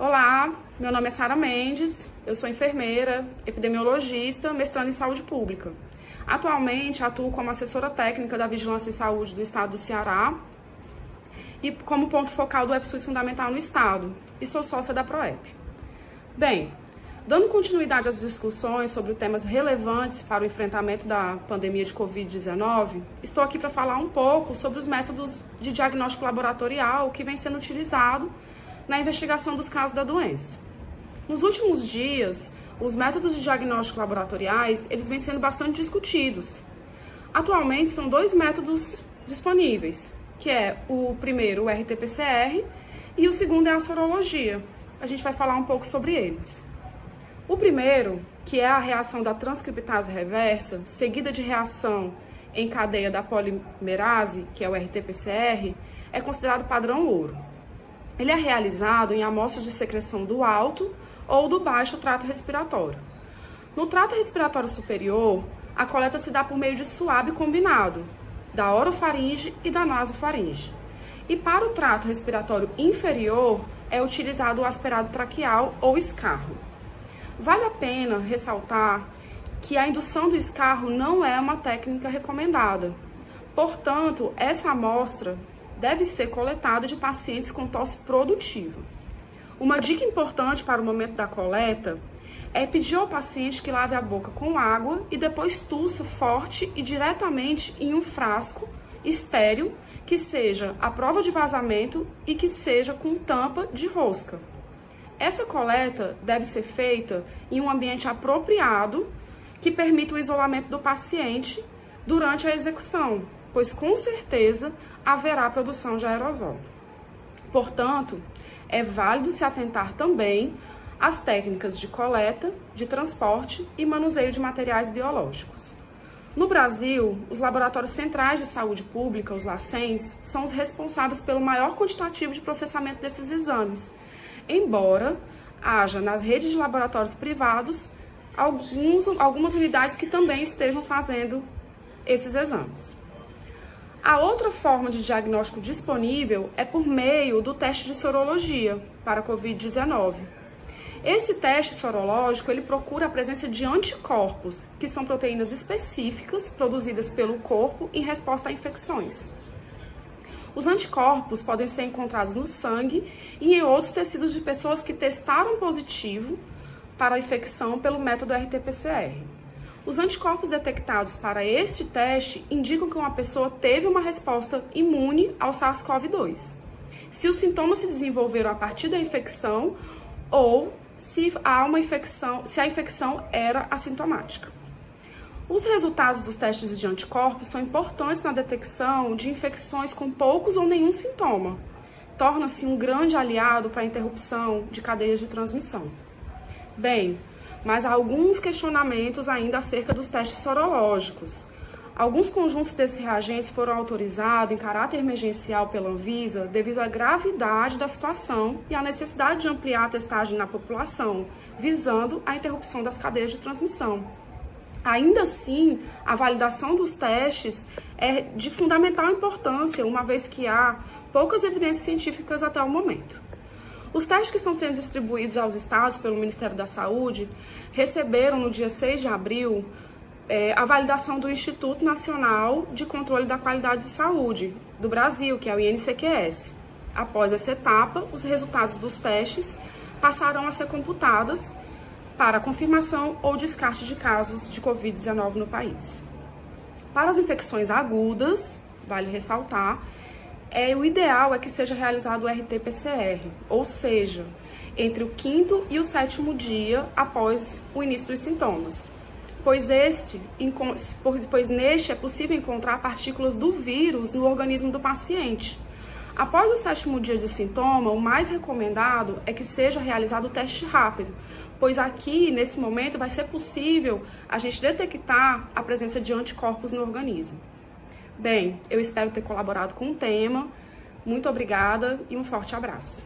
Olá, meu nome é Sara Mendes, eu sou enfermeira, epidemiologista, mestrando em saúde pública. Atualmente atuo como assessora técnica da Vigilância em Saúde do Estado do Ceará e como ponto focal do EPSUS Fundamental no Estado, e sou sócia da PROEP. Bem, dando continuidade às discussões sobre temas relevantes para o enfrentamento da pandemia de Covid-19, estou aqui para falar um pouco sobre os métodos de diagnóstico laboratorial que vem sendo utilizado na investigação dos casos da doença. Nos últimos dias, os métodos de diagnóstico laboratoriais, eles vêm sendo bastante discutidos. Atualmente são dois métodos disponíveis, que é o primeiro, o RT-PCR, e o segundo é a sorologia. A gente vai falar um pouco sobre eles. O primeiro, que é a reação da transcriptase reversa, seguida de reação em cadeia da polimerase, que é o RT-PCR, é considerado padrão ouro. Ele é realizado em amostras de secreção do alto ou do baixo trato respiratório. No trato respiratório superior, a coleta se dá por meio de suave combinado, da orofaringe e da nasofaringe. E para o trato respiratório inferior, é utilizado o aspirado traqueal ou escarro. Vale a pena ressaltar que a indução do escarro não é uma técnica recomendada. Portanto, essa amostra deve ser coletada de pacientes com tosse produtiva. Uma dica importante para o momento da coleta é pedir ao paciente que lave a boca com água e depois tussa forte e diretamente em um frasco estéreo que seja a prova de vazamento e que seja com tampa de rosca. Essa coleta deve ser feita em um ambiente apropriado que permita o isolamento do paciente durante a execução, pois com certeza haverá produção de aerosol. Portanto, é válido se atentar também às técnicas de coleta, de transporte e manuseio de materiais biológicos. No Brasil, os laboratórios centrais de saúde pública, os LACENS, são os responsáveis pelo maior quantitativo de processamento desses exames, embora haja na rede de laboratórios privados alguns, algumas unidades que também estejam fazendo esses exames. A outra forma de diagnóstico disponível é por meio do teste de sorologia para a COVID-19. Esse teste sorológico ele procura a presença de anticorpos, que são proteínas específicas produzidas pelo corpo em resposta a infecções. Os anticorpos podem ser encontrados no sangue e em outros tecidos de pessoas que testaram positivo para a infecção pelo método RT-PCR. Os anticorpos detectados para este teste indicam que uma pessoa teve uma resposta imune ao SARS-CoV-2. Se os sintomas se desenvolveram a partir da infecção ou se há uma infecção, se a infecção era assintomática. Os resultados dos testes de anticorpos são importantes na detecção de infecções com poucos ou nenhum sintoma. Torna-se um grande aliado para a interrupção de cadeias de transmissão. Bem, mas há alguns questionamentos ainda acerca dos testes sorológicos. Alguns conjuntos desses reagentes foram autorizados em caráter emergencial pela Anvisa devido à gravidade da situação e à necessidade de ampliar a testagem na população, visando a interrupção das cadeias de transmissão. Ainda assim, a validação dos testes é de fundamental importância, uma vez que há poucas evidências científicas até o momento. Os testes que estão sendo distribuídos aos estados pelo Ministério da Saúde receberam no dia 6 de abril é, a validação do Instituto Nacional de Controle da Qualidade de Saúde do Brasil, que é o INCQS. Após essa etapa, os resultados dos testes passarão a ser computados para confirmação ou descarte de casos de Covid-19 no país. Para as infecções agudas, vale ressaltar é, o ideal é que seja realizado o RT-PCR, ou seja, entre o quinto e o sétimo dia após o início dos sintomas, pois, este, pois neste é possível encontrar partículas do vírus no organismo do paciente. Após o sétimo dia de sintoma, o mais recomendado é que seja realizado o teste rápido, pois aqui, nesse momento, vai ser possível a gente detectar a presença de anticorpos no organismo. Bem, eu espero ter colaborado com o tema. Muito obrigada e um forte abraço.